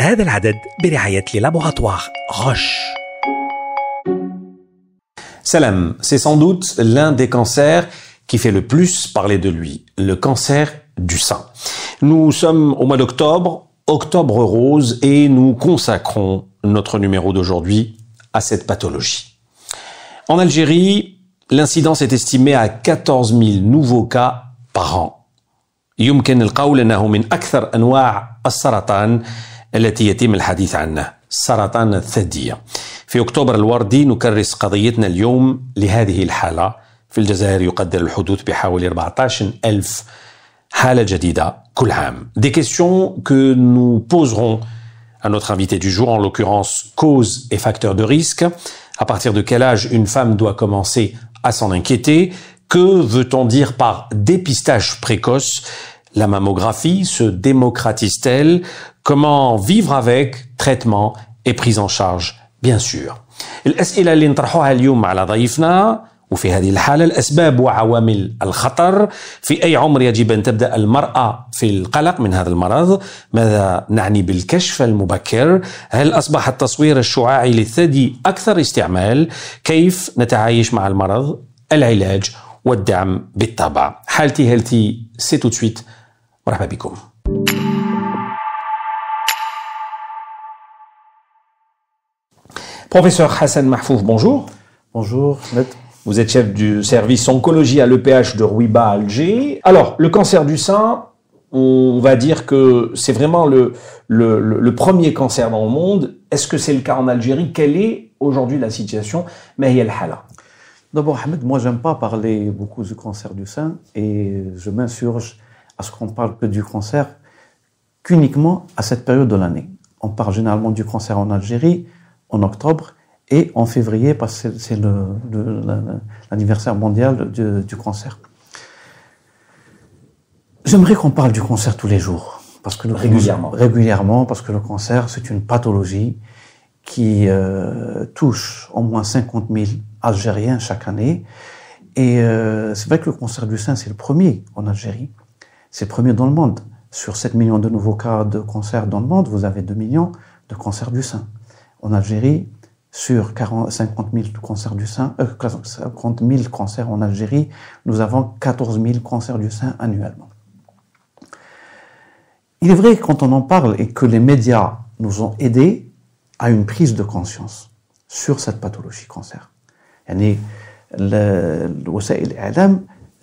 هذا العدد برعاية les laboratoires Roche. Salam, c'est sans doute l'un des cancers qui fait le plus parler de lui, le cancer du sein. Nous sommes au mois d'octobre, octobre rose, et nous consacrons notre numéro d'aujourd'hui à cette pathologie. En Algérie, l'incidence est estimée à 14 000 nouveaux cas par an. يمكن القول أنه من أكثر أنواع السرطان التي يتم الحديث عنه سرطان الثدية في أكتوبر الوردي نكرس قضيتنا اليوم لهذه الحالة في الجزائر يقدر الحدوث بحوالي 14 ألف حالة جديدة كل عام Des questions que nous poserons à notre invité du jour, en l'occurrence cause et facteurs de risque. À partir de quel âge une femme doit commencer à s'en inquiéter Que veut-on dire par dépistage précoce La mammographie se démocratise-t-elle? Comment vivre avec? Traitement et prise en charge Bien sûr. الأسئلة اللي نطرحوها اليوم على ضيفنا وفي هذه الحالة الأسباب وعوامل الخطر في أي عمر يجب أن تبدأ المرأة في القلق من هذا المرض ماذا نعني بالكشف المبكر هل أصبح التصوير الشعاعي للثدي أكثر استعمال كيف نتعايش مع المرض العلاج والدعم بالطبع حالتي هيلتي سي تو سويت مرحبا بكم Professeur Hassan Mahfouf, bonjour. Bonjour, Ahmed. Vous êtes chef du service oncologie à l'EPH de Rouiba, Alger. Alors, le cancer du sein, on va dire que c'est vraiment le, le, le- le premier cancer dans le monde. Est-ce que c'est le cas en Algérie Quelle est aujourd'hui la situation Mais il y a le hala. D'abord, Ahmed, moi, j'aime pas parler beaucoup du cancer du sein et je m'insurge à ce qu'on parle que du cancer qu'uniquement à cette période de l'année. On parle généralement du cancer en Algérie en octobre et en février parce que c'est- l'anniversaire mondial du, du cancer. J'aimerais qu'on parle du cancer tous les jours. Parce que le Régulièrement. Régulièrement, parce que le cancer, c'est une pathologie qui euh, touche au moins 50 000 Algériens chaque année. Et euh, c'est vrai que le cancer du sein, c'est le premier en Algérie. C'est premier dans le monde. Sur 7 millions de nouveaux cas de cancer dans le monde, vous avez 2 millions de cancers du sein. En Algérie, sur 40, 50 000 cancers du sein, cancers en Algérie, nous avons 14 000 cancers du sein annuellement. Il est vrai que quand on en parle et que les médias nous ont aidés à une prise de conscience sur cette pathologie cancer.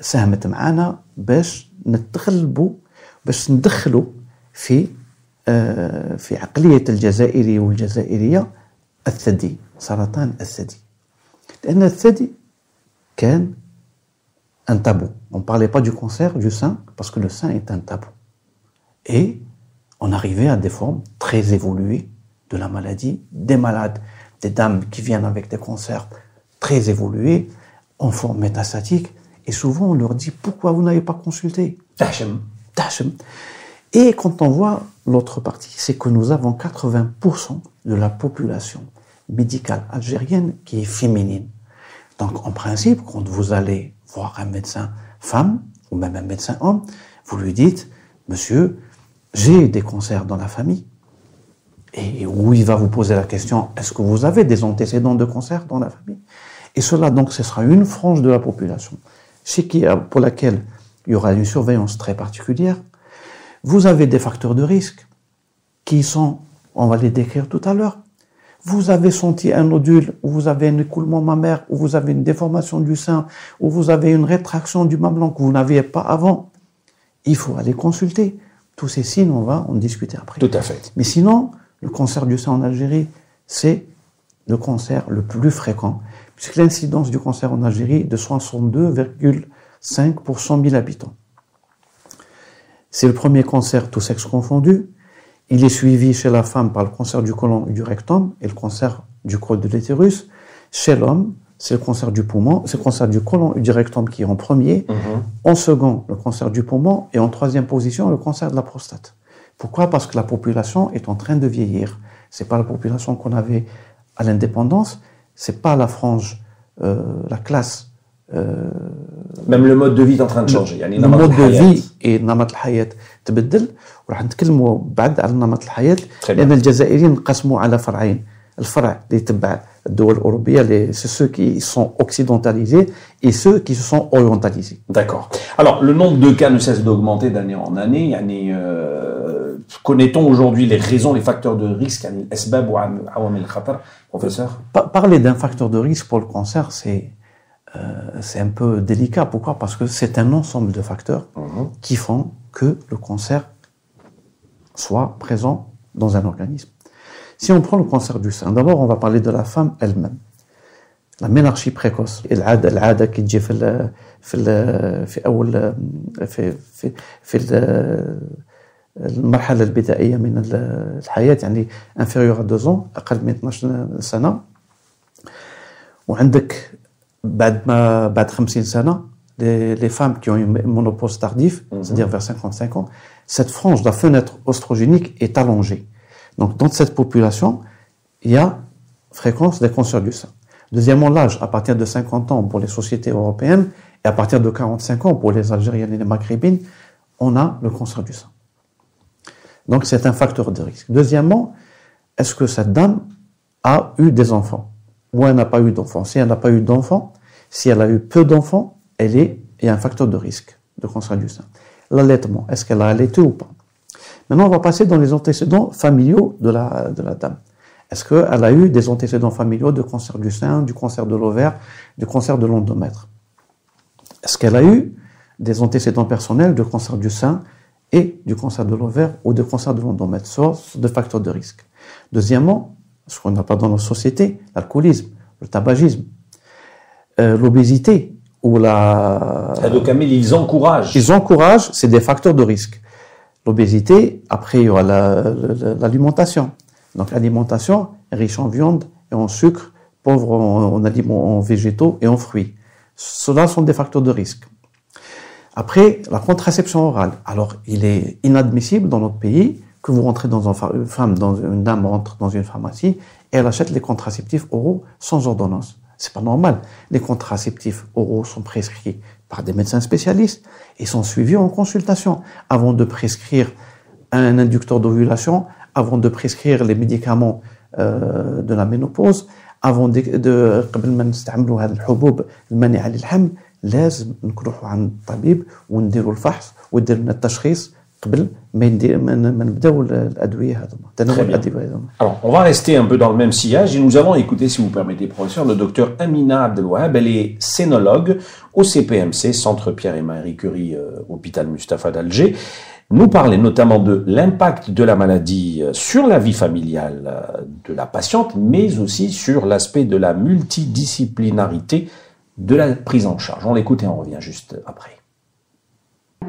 ساهمت معنا باش نتغلبوا باش ندخلوا في آه، في عقلية الجزائري والجزائرية الثدي سرطان الثدي لأن الثدي كان un tabou. On ne parlait pas du cancer du sein parce que le sein est un tabou. Et on arrivait à des formes très évoluées de la maladie, des malades, des dames qui viennent avec des cancers très évolués, en forme métastatique, et souvent on leur dit pourquoi vous n'avez pas consulté Tachem. Tachem. Et quand on voit l'autre partie, c'est que nous avons 80% de la population médicale algérienne qui est féminine. Donc, en principe, quand vous allez voir un médecin femme ou même un médecin homme, vous lui dites, monsieur, j'ai des cancers dans la famille. Et où il va vous poser la question, est-ce que vous avez des antécédents de cancer dans la famille? Et cela, donc, ce sera une frange de la population chez qui, pour laquelle il y aura une surveillance très particulière. Vous avez des facteurs de risque qui sont, on va les décrire tout à l'heure. Vous avez senti un nodule, ou vous avez un écoulement mammaire, ou vous avez une déformation du sein, ou vous avez une rétraction du mamelon que vous n'aviez pas avant. Il faut aller consulter. Tous ces signes, on va en discuter après. Tout à fait. Mais sinon, le cancer du sein en Algérie, c'est le cancer le plus fréquent, puisque l'incidence du cancer en Algérie est de 62,5 pour 100 000 habitants. C'est le premier cancer tout sexe confondu. Il est suivi chez la femme par le cancer du côlon et du rectum et le cancer du col de l'utérus. Chez l'homme, c'est le cancer du poumon, c'est le cancer du côlon et du rectum qui est en premier. En second, le cancer du poumon et en troisième position, le cancer de la prostate. Pourquoi? Parce que la population est en train de vieillir. C'est pas la population qu'on avait à l'indépendance, c'est pas la frange, euh, la classe Même le mode de vie est en train de changer. يعني le نمط mode de الحياة. vie et نمط الحياة تبدل وراح نتكلموا بعد على نمط الحياة Très bien. لأن الجزائريين انقسموا على فرعين الفرع اللي يتبع الدول الأوروبية les- c'est ceux qui sont occidentalisés et ceux qui se sont orientalisés D'accord. Alors, le nombre de cas ne cesse d'augmenter d'année en année. يعني, euh, connaît-on aujourd'hui les raisons, les facteurs de risque يعني الأسباب وعوامل الخطر Professeur Pa- Parler d'un facteur de risque pour le cancer, c'est euh, c'est un peu délicat. Pourquoi Parce que c'est un ensemble de facteurs qui font que le cancer soit présent dans un organisme. Si on prend le cancer du sein, d'abord on va parler de la femme elle-même. La ménarchie précoce العادة العادة كي تجي في ال في ال في أول في في في ال- المرحلة البدائية من ال- الحياة يعني inférieur à 2 ans أقل من 12 سنة وعندك بعد ما بعد 50 سنة les, les femmes qui ont une ménopause tardive, c'est-à-dire vers 55 ans, cette frange de la fenêtre oestrogénique est allongée. Donc dans cette population, il y a fréquence des cancers du sein. Deuxièmement, l'âge, à partir de 50 ans pour les sociétés européennes et à partir de 45 ans pour les Algériennes et les Maghrébines, on a le cancer du sein. Donc c'est un facteur de risque. Deuxièmement, est-ce que cette dame a eu des enfants? Ou elle n'a pas eu d'enfants? Si elle n'a pas eu d'enfants, si elle a eu peu d'enfants, elle est, un facteur de risque de cancer du sein. L'allaitement, est-ce qu'elle a allaité ou pas? Maintenant, on va passer dans les antécédents familiaux de la, de la dame. Est-ce qu'elle a eu des antécédents familiaux de cancer du sein, du cancer de l'ovaire, du cancer de l'endomètre? Est-ce qu'elle a eu des antécédents personnels de cancer du sein et du cancer de l'ovaire ou de cancer de l'endomètre. cause des facteurs de risque. Deuxièmement, ce qu'on n'a pas dans nos sociétés, l'alcoolisme, le tabagisme, euh, l'obésité ou la... Ah, ils encouragent. Ils encouragent, c'est des facteurs de risque. L'obésité, après il y aura l'alimentation. Donc l'alimentation riche en viande et en sucre, pauvre en, aliments végétaux et en fruits. Cela sont des facteurs de risque. Après, la contraception orale. Alors, il est inadmissible dans notre pays que vous rentrez dans une femme, dans une dame rentre dans une pharmacie et elle achète les contraceptifs oraux sans ordonnance. C'est pas normal. Les contraceptifs oraux sont prescrits par des médecins spécialistes et sont suivis en consultation avant de prescrire un inducteur d'ovulation, avant de prescrire les médicaments euh, de la ménopause, avant de قبل ما نستعملوا هذه الحبوب المانعة للحمل لازم نروحوا عند الطبيب ونديروا الفحص ويدير لنا التشخيص قبل ما ندير ما ن- ما نبداو الادويه هذوما تناول Très bien. الادويه هذوما Alors, on va rester un peu dans le même sillage et nous allons écouter, si vous permettez, professeur, le docteur Amina Abdelwahab. Elle est scénologue au CPMC, Centre Pierre et Marie Curie, euh, hôpital Mustapha d'Alger. Nous parler notamment de l'impact de la maladie euh, sur la vie familiale euh, de la patiente, mais aussi sur l'aspect de la multidisciplinarité de la prise en charge. On l'écoute et on revient juste après.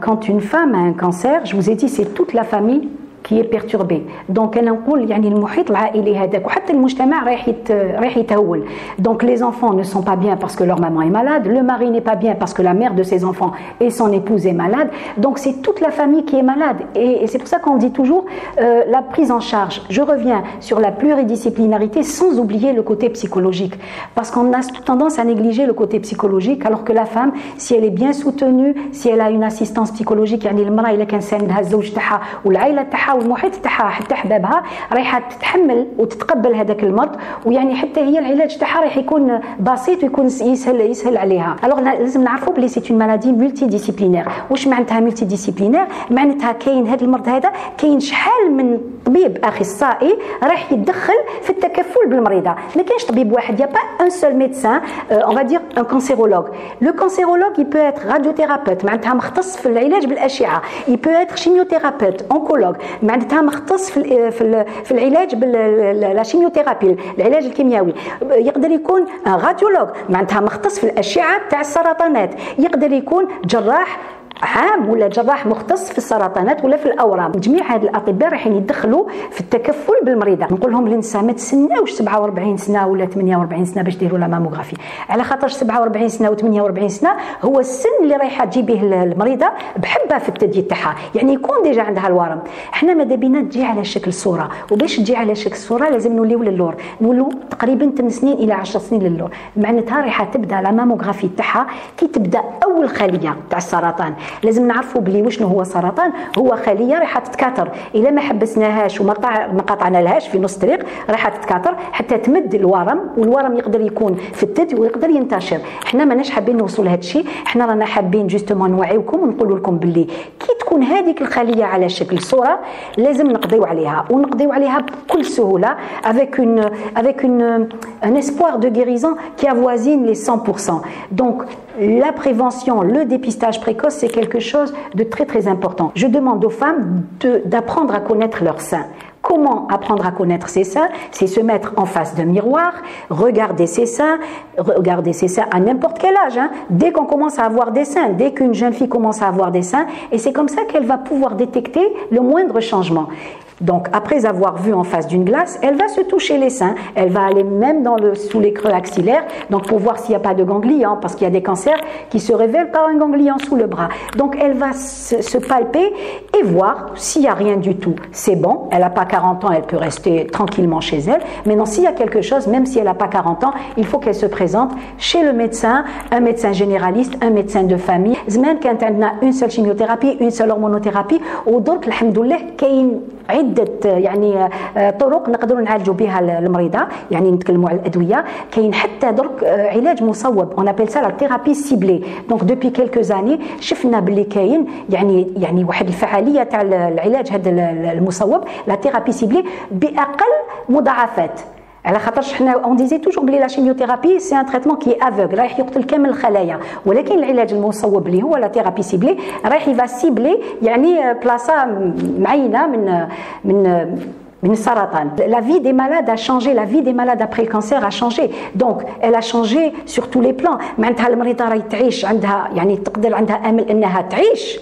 Quand une femme a un cancer, je vous ai dit, c'est toute la famille qui est perturbée. Donc انا نقول يعني المحيط العائلي هذاك وحتى المجتمع رايح يت- رايح يتهول. Donc les enfants ne sont pas bien parce que leur maman est malade, le mari n'est pas bien parce que la mère de ses enfants et son épouse est malade. Donc c'est toute la famille qui est malade et, et c'est pour ça qu'on dit toujours euh, la prise en charge. Je reviens sur la pluridisciplinarité sans oublier le côté psychologique parce qu'on a tendance à négliger le côté psychologique alors que la femme si elle est bien soutenue, si elle a une assistance psychologique يعني المرأة إذا كان ساندها الزوج تاعها والعائلة تاعها والمحيط تاعها حتى أحبابها رايحة تتحمل وتتقبل هذاك المرض ويعني حتى هي العلاج تاعها راح يكون بسيط ويكون يسهل يسهل عليها. الوغ لازم نعرفوا بلي سي اون مالادي مولتي ديسيبلينير واش معناتها مولتي ديسيبلينير معناتها كاين هذا المرض هذا كاين شحال من طبيب أخصائي راح يتدخل في التكفل بالمريضة. ما كاينش طبيب واحد يا با ان سول ميدسان on va dire un cancérologue. Le cancérologue il peut être radiothérapeute معناتها مختص في العلاج بالأشعة. Il peut être chimiothérapeute oncologue. معناتها مختص في في ال في العلاج بلا شيميوثيرابي العلاج الكيميائي. يقدر يكون راديولوج معناتها مختص في الأشعة تاع السرطانات. يقدر يكون جراح عام ولا جراح مختص في السرطانات ولا في الأورام. جميع هاد الأطباء رايحين يدخلوا في التكفل بالمريضة. نقول لهم للنساء ما تسناوش 47 سنة ولا 48 سنة باش ديروا لا ماموغرافي. على خاطر 47 سنة و48 سنة هو السن اللي رايحة تجيبيه المريضة بحبها في الثدي تاعها يعني يكون ديجا عندها الورم. إحنا ماذا بينا تجي على شكل صورة. وباش تجي على شكل صورة لازم نوليو للور. نولوا تقريبا 8 سنين إلى 10 سنين للور. معناتها رايحة تبدأ لا ماموغرافي تاعها كي تبدأ أول خليه تاع السرطان. لازم نعرفوا بلي وشنو هو سرطان. هو خلية رايحه تتكاثر. إلا ما حبسناهاش وما ما قطعنا لهاش في نص الطريق رايحه تتكاثر حتى تمد الورم والورم يقدر يكون في الثدي ويقدر ينتشر. إحنا ماناش حابين نوصلوا لهذا الشيء. إحنا رانا حابين جوستومون نوعيوكم ونقول لكم باللي كي تكون هذيك الخلية على شكل صورة لازم نقضيو عليها. ونقضيو عليها بكل سهولة avec une avec une un espoir de guérison qui avoisine les 100%. Donc la prévention, le dépistage précoce, c'est quelque chose de très très important. Je demande aux femmes d'apprendre à connaître leur sein. Comment apprendre à connaître ses seins? C'est se mettre en face d'un miroir, regarder ses seins, regarder ses seins à n'importe quel âge. Hein. Dès qu'on commence à avoir des seins, dès qu'une jeune fille commence à avoir des seins, et c'est comme ça qu'elle va pouvoir détecter le moindre changement. Donc, après avoir vu en face d'une glace, elle va se toucher les seins, elle va aller même dans le, sous les creux axillaires, donc pour voir s'il n'y a pas de ganglion, hein, parce qu'il y a des cancers qui se révèlent par un ganglion sous le bras. Donc, elle va se, se palper et voir s'il n'y a rien du tout. C'est bon, elle n'a pas 40 ans, elle peut rester tranquillement chez elle, mais s'il y a quelque chose, même si elle n'a pas 40 ans, il faut qu'elle se présente chez le médecin, un médecin généraliste, un médecin de famille, même quand elle n'a une seule chimiothérapie, une seule hormonothérapie, ou d'autres, alhamdoulilah, عدة يعني طرق نقدروا نعالجوا بها المريضة. يعني نتكلموا على الأدوية. كاين حتى درك علاج مصوب. اون ابيل سا لا ثيرابي سيبلي دونك دوبي كيلكو زاني شفنا باللي كاين يعني يعني واحد الفعالية تاع العلاج هذا المصوب لا ثيرابي سيبلي بأقل مضاعفات. على خاطرش حنا اون ديزي توجور بلي لا شيميوثيرابي سي ان تريتمون كي افوغ رايح يقتل كامل الخلايا ولكن العلاج المصوب اللي هو لا ثيرابي سيبلي رايح يفا سيبلي يعني بلاصه معينة من من من السرطان. La vie des malades a changé la vie des malades après le cancer a changé. Donc a changé sur tous les plans. معناتها المريضة راهي تعيش عندها يعني تقدر عندها أمل إنها تعيش.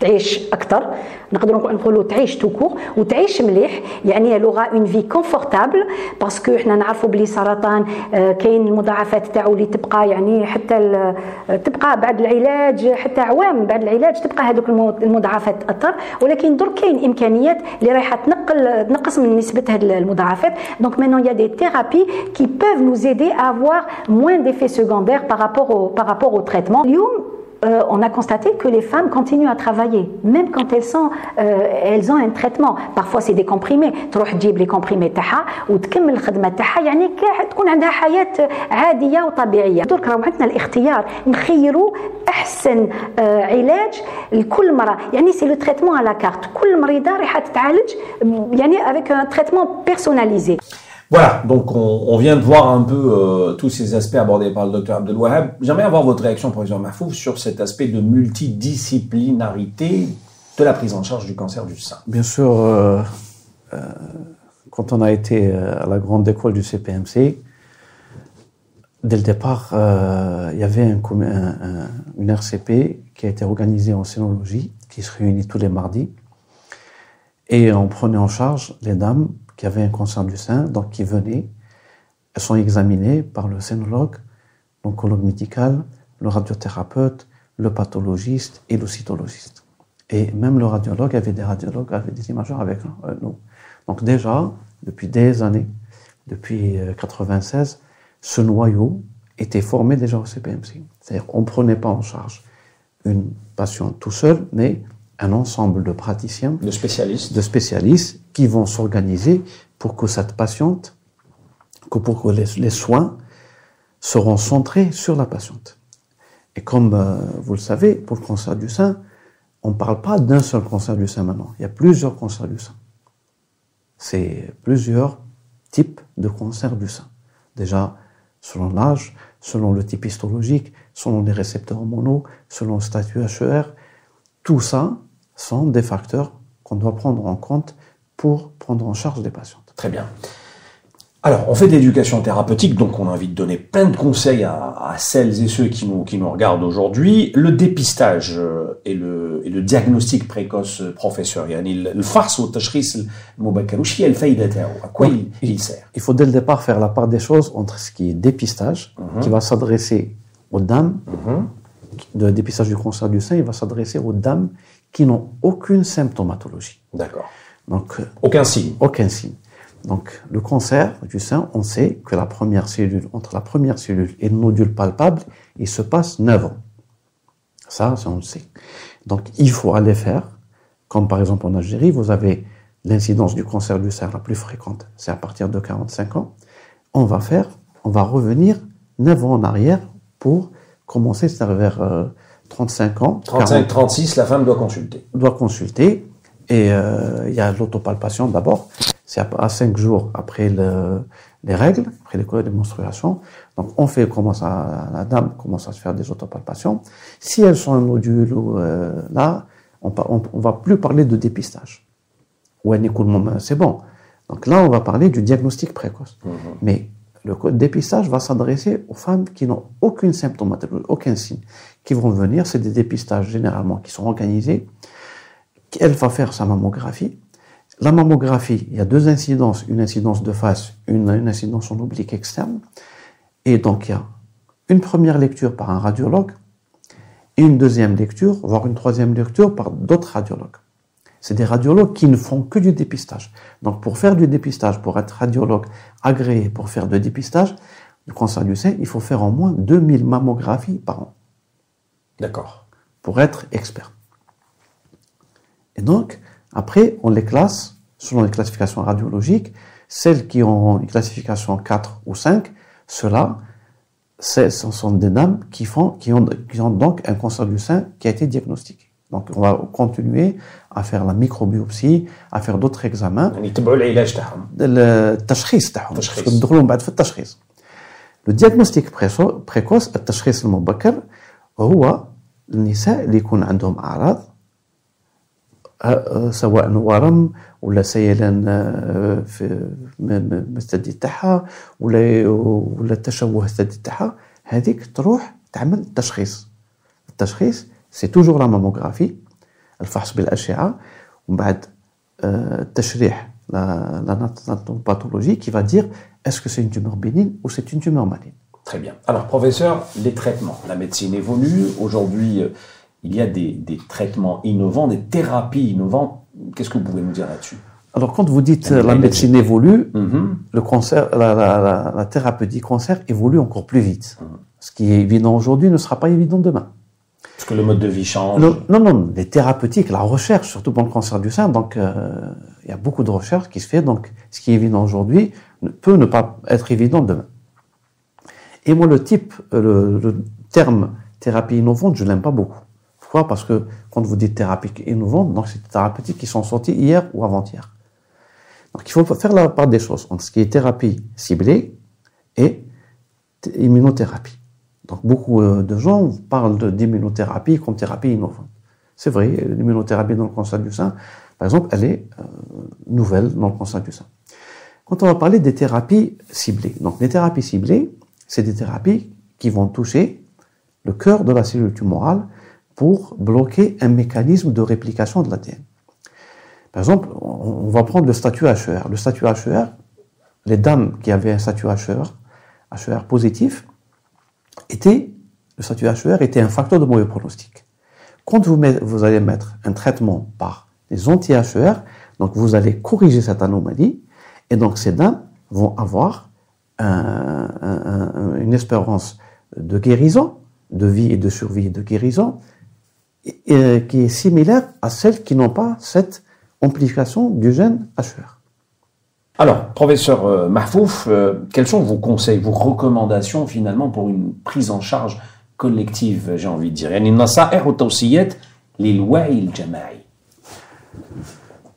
تعيش أكثر. نقدروا نقولوا تعيش توكور وتعيش مليح. يعني لغة اون في كونفورتابل باسكو حنا نعرفوا بلي سرطان كاين المضاعفات تاعو اللي تبقى يعني حتى تبقى بعد العلاج حتى عوام بعد العلاج تبقى هذوك المضاعفات اثر ولكن درك كاين إمكانيات اللي رايحة تنقل تنقص من نسبه هذه المضاعفات دونك مانون يا دي ثيرابي كي بوف نوز ايدي افوار موان ديفي au par rapport au traitement. اليوم euh, on a constaté que les femmes continuent à travailler, même quand elles, sont, euh, elles ont un traitement. Parfois, c'est des comprimés. تروح تجيب les comprimés تاعها وتكمل الخدمة تاعها يعني تكون عندها حياة عادية وطبيعية. درك راهو عندنا الاختيار نخيروا أحسن علاج لكل مرة يعني سي لو تريتمون على كارت كل مريضة رايحة تتعالج يعني avec un traitement personnalisé. Voilà, donc on, vient de voir un peu euh, tous ces aspects abordés par le docteur Abdelouahab. J'aimerais avoir votre réaction, professeur Mahfouf, sur cet aspect de multidisciplinarité de la prise en charge du cancer du sein. Bien sûr, euh, euh, quand on a été à la grande école du CPMC, dès le départ, il y avait un, une RCP qui a été organisée en scénologie, qui se réunit tous les mardis, et on prenait en charge les dames qui avaient un cancer du sein, donc qui venaient, elles sont examinées par le scénologue, l'oncologue médical, le radiothérapeute, le pathologiste et le cytologiste. Et même le radiologue avait des radiologues, avait des imageurs avec euh, nous. Donc déjà, depuis des années, depuis 96, euh, ce noyau était formé déjà au CPMC. C'est-à-dire on ne prenait pas en charge une patiente tout seul, mais un ensemble de praticiens, de spécialistes, de spécialistes qui vont s'organiser pour que cette patiente, que pour que les, soins seront centrés sur la patiente. Et comme euh, vous le savez, pour le cancer du sein, on ne parle pas d'un seul cancer du sein maintenant. Il y a plusieurs cancers du sein. C'est plusieurs types de cancers du sein. Déjà, selon l'âge, selon le type histologique, selon les récepteurs hormonaux, selon le statut HER, tout ça, sont des facteurs qu'on doit prendre en compte pour prendre en charge les patientes. Très bien. Alors, on fait de l'éducation thérapeutique, donc on a envie de donner plein de conseils à, celles et ceux qui nous, qui nous regardent aujourd'hui. Le dépistage euh, et le, et le diagnostic précoce, euh, professeur Yani, le farce au tashkhis à quoi il, il, sert Il faut dès le départ faire la part des choses entre ce qui est dépistage, mhm. qui va s'adresser aux dames, mhm. de dépistage du cancer du sein, il va s'adresser aux dames qui n'ont aucune symptomatologie. D'accord. Donc, aucun signe. Aucun signe. Donc, le cancer du sein, on sait que la première cellule, entre la première cellule et le nodule palpable, il se passe 9 ans. Ça, ça on le sait. Donc, il faut aller faire, comme par exemple en Algérie, vous avez l'incidence du cancer du sein la plus fréquente, c'est à partir de 45 ans. On va faire, on va revenir 9 ans en arrière pour commencer, c'est vers 35 euh, ans. 35, 36, la femme doit consulter. Doit consulter. Et euh, il y a l'autopalpation d'abord. C'est à, 5 jours après le, les règles, après les menstruations. Donc on fait commence à, la dame commence à se faire des autopalpations. Si elles sont un nodule ou euh, là, on, on, va plus parler de dépistage. Ou un écoulement, c'est bon. Donc là, on va parler du diagnostic précoce. Mm-hmm. Mais le dépistage va s'adresser aux femmes qui n'ont aucune symptomatologie, aucun signe, qui vont venir. C'est des dépistages généralement qui sont organisés. Elle va faire sa mammographie. La mammographie, il y a deux incidences, une incidence de face, une, incidence en oblique externe. Et donc il y a une première lecture par un radiologue et une deuxième lecture, voire une troisième lecture par d'autres radiologues. C'est des radiologues qui ne font que du dépistage. Donc pour faire du dépistage, pour être radiologue agréé pour faire du dépistage du cancer du sein, il faut faire au moins 2000 mammographies par an. D'accord. Pour être expert. Et donc, après, on les classe selon les classifications radiologiques. Celles qui ont une classification 4 ou 5, ceux-là, ce sont des dames qui, font, qui, ont, qui ont donc un cancer du sein qui a été diagnostiqué. Donc, on va continuer à faire la microbiopsie, à faire d'autres examens. Le diagnostic précoce, le هو النساء اللي يكون عندهم أعراض سواء ورم ولا سيلان في الثدي تاعها ولا ولا تشوه الثدي تاعها هذيك تروح تعمل تشخيص التشخيص سي توجور ماموغرافي الفحص بالاشعه ومن بعد التشريح لا pathologie qui va dire est-ce que c'est une c'est une tumeur maligne. Très bien. Alors, professeur, les traitements. La médecine évolue. Aujourd'hui, il y a des, des, traitements innovants, des thérapies innovantes. Qu'est-ce que vous pouvez nous dire là-dessus? Alors, quand vous dites la, la médecine évolue, mm -hmm. le cancer, la, la, la, thérapie cancer évolue encore plus vite. Mm -hmm. Ce qui est évident aujourd'hui ne sera pas évident demain. Parce que le mode de vie change. non, non, les thérapeutiques, la recherche, surtout pour le cancer du sein, donc euh, il y a beaucoup de recherche qui se fait. Donc, ce qui est évident aujourd'hui peut ne pas être évident demain. Et moi, le type, euh, le, terme thérapie innovante, je l'aime pas beaucoup. Pourquoi? Parce que quand vous dites thérapie innovante, donc c'est des thérapeutiques qui sont sorties hier ou avant-hier. Donc, il faut faire la part des choses entre ce qui est thérapie ciblée et immunothérapie. Donc beaucoup euh, de gens parlent d'immunothérapie comme thérapie innovante. C'est vrai, l'immunothérapie dans le cancer du sein, par exemple, elle est euh, nouvelle dans le cancer du sein. Quand on va parler des thérapies ciblées, donc les thérapies ciblées, c'est des thérapies qui vont toucher le cœur de la cellule tumorale pour bloquer un mécanisme de réplication de l'ADN. Par exemple, on va prendre le statut HER. Le statut HER, les dames qui avaient un statut HER, HER positif, était, le statut HER était un facteur de mauvais pronostic. Quand vous, vous allez mettre un traitement par des anti-HER, donc vous allez corriger cette anomalie, et donc ces dames vont avoir un, un, une espérance de guérison, de vie et de survie et de guérison, et, qui est similaire à celles qui n'ont pas cette amplification du gène HER. Alors, professeur euh, Mahfouf, euh, quels sont vos conseils, vos recommandations finalement pour une prise en charge collective, j'ai envie de dire?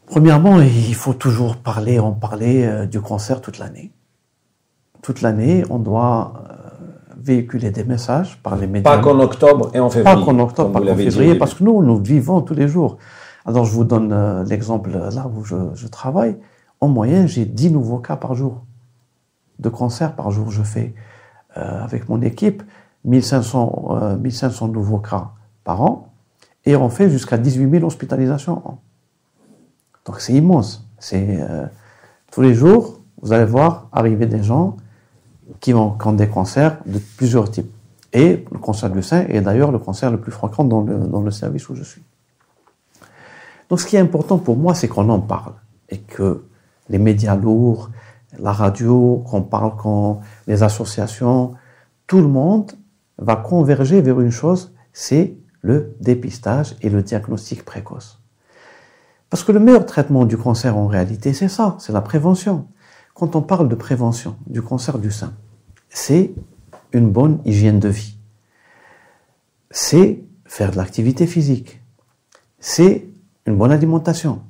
Premièrement, il faut toujours parler, en parler euh, du cancer toute l'année. Toute l'année, on doit véhiculer des messages par les médias. Pas qu'en octobre et en février. Pas qu'en octobre, pas qu'en février, parce que nous, nous vivons tous les jours. Alors, je vous donne l'exemple là où je, je travaille. En moyenne, j'ai 10 nouveaux cas par jour. de cancers par jour. Je fais euh, avec mon équipe 1500, 1500 euh, nouveaux cas par an et on fait jusqu'à 18 000 hospitalisations. Donc c'est immense. C'est euh, tous les jours, vous allez voir arriver des gens qui ont, des cancers de plusieurs types. Et le cancer du sein est d'ailleurs le cancer le plus fréquent dans le, dans le service où je suis. Donc ce qui est important pour moi, c'est qu'on en parle et que les médias lourds, la radio, qu'on parle, qu'on, les associations, tout le monde va converger vers une chose, c'est le dépistage et le diagnostic précoce. Parce que le meilleur traitement du cancer en réalité, c'est ça, c'est la prévention. Quand on parle de prévention du cancer du sein, c'est une bonne hygiène de vie. C'est faire de l'activité physique. C'est une bonne alimentation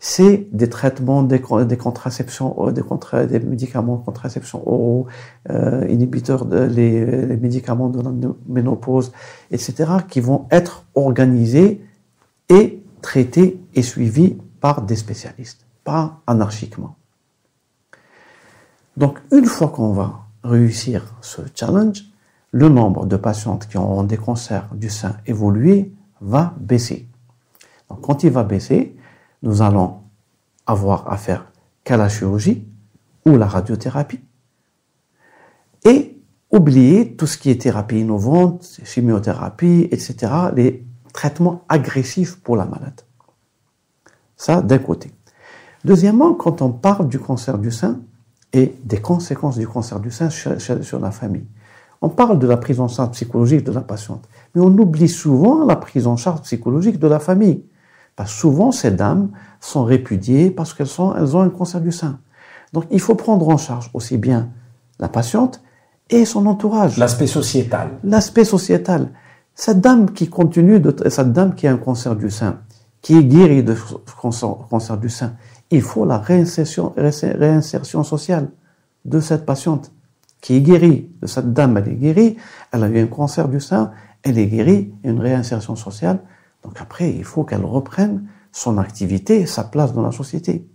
c'est des traitements, des, des contraceptions, euh, des, médicaments de contraception oraux, euh, inhibiteurs, de, les, médicaments de la ménopause, etc., qui vont être organisés et traités et suivis par des spécialistes, pas anarchiquement. Donc, une fois qu'on va réussir ce challenge, le nombre de patientes qui auront des cancers du sein évolué va baisser. Donc, quand il va baisser, nous allons avoir affaire qu'à la chirurgie ou la radiothérapie et oublier tout ce qui est thérapie innovante, chimiothérapie, etc., les traitements agressifs pour la malade. Ça, d'un côté. Deuxièmement, quand on parle du cancer du sein et des conséquences du cancer du sein sur la famille, on parle de la prise en charge psychologique de la patiente, mais on oublie souvent la prise en charge psychologique de la famille. Parce que souvent, ces dames sont répudiées parce qu'elles elles ont un cancer du sein. Donc, il faut prendre en charge aussi bien la patiente et son entourage. L'aspect sociétal. L'aspect sociétal. Cette dame qui continue de, cette dame qui a un cancer du sein, qui est guérie de cancer, cancer du sein, il faut la réinsertion, sociale de cette patiente qui est guérie. De cette dame, elle est guérie, elle a eu un cancer du sein, elle est guérie, une réinsertion sociale donc après, il faut qu'elle reprenne son activité, sa place dans la société.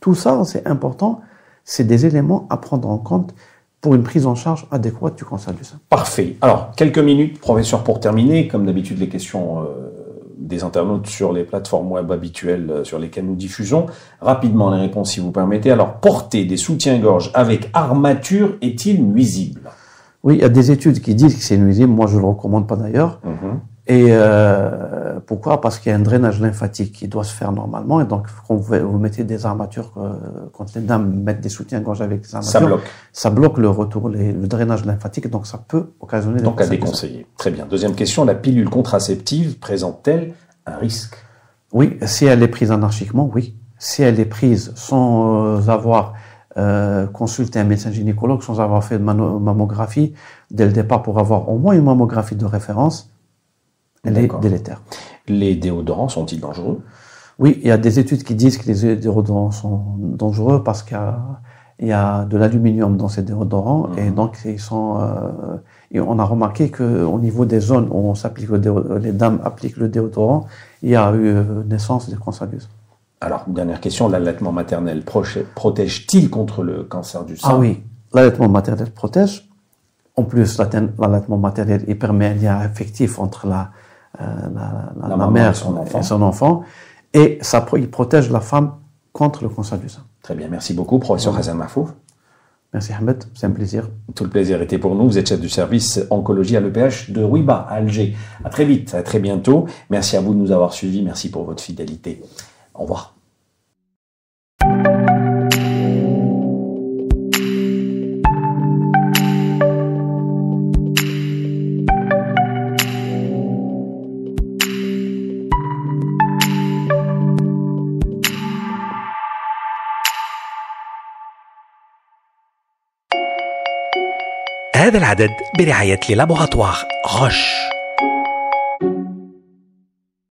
Tout ça, c'est important. C'est des éléments à prendre en compte pour une prise en charge adéquate du cancer du sein. Parfait. Alors, quelques minutes, professeur, pour terminer. Comme d'habitude, les questions euh, des internautes sur les plateformes web habituelles euh, sur lesquelles nous diffusons. Rapidement, les réponses, si vous permettez. Alors, porter des soutiens-gorge avec armature est-il nuisible? Oui, il y a des études qui disent que c'est nuisible. Moi, je ne le recommande pas d'ailleurs. Mhm. Et euh, pourquoi? Parce qu'il y a un drainage lymphatique qui doit se faire normalement. Et donc, quand vous, mettez des armatures, euh, quand les dames mettent des soutiens-gorge avec des armatures, ça bloque. Ça bloque le retour, le drainage lymphatique. Donc, ça peut occasionner Donc, à déconseiller. Très bien. Deuxième question, la pilule contraceptive présente-t-elle un risque? Oui, si elle est prise anarchiquement, oui. Si elle est prise sans euh, avoir euh, consulté un médecin gynécologue, sans avoir fait de mammographie dès le départ pour avoir au moins une mammographie de référence, délétère. Les déodorants sont-ils dangereux? Oui, il y a des études qui disent que les déodorants sont dangereux parce qu'il y a, de l'aluminium dans ces déodorants et mhm. donc ils sont. Euh, et on a remarqué qu'au niveau des zones où on s'applique les dames appliquent le déodorant, il y a eu euh, naissance des sein. Alors, dernière question, l'allaitement maternel protège-t-il contre le cancer du sein? Ah oui, l'allaitement maternel protège. En plus, l'allaitement maternel il permet un lien affectif entre la, la, la, la, mère et son, enfant. et son enfant. Et ça, il protège la femme contre le cancer du sein. Très bien, merci beaucoup, professeur Hassan Mahfouf. Merci Ahmed, c'est un plaisir. Tout le plaisir était pour nous. Vous êtes chef du service oncologie à l'EPH de Ruiba, à Alger. À très vite, à très bientôt. Merci à vous de nous avoir suivis. Merci pour votre fidélité. Au revoir. هذا العدد برعاية لابوغاتوار غش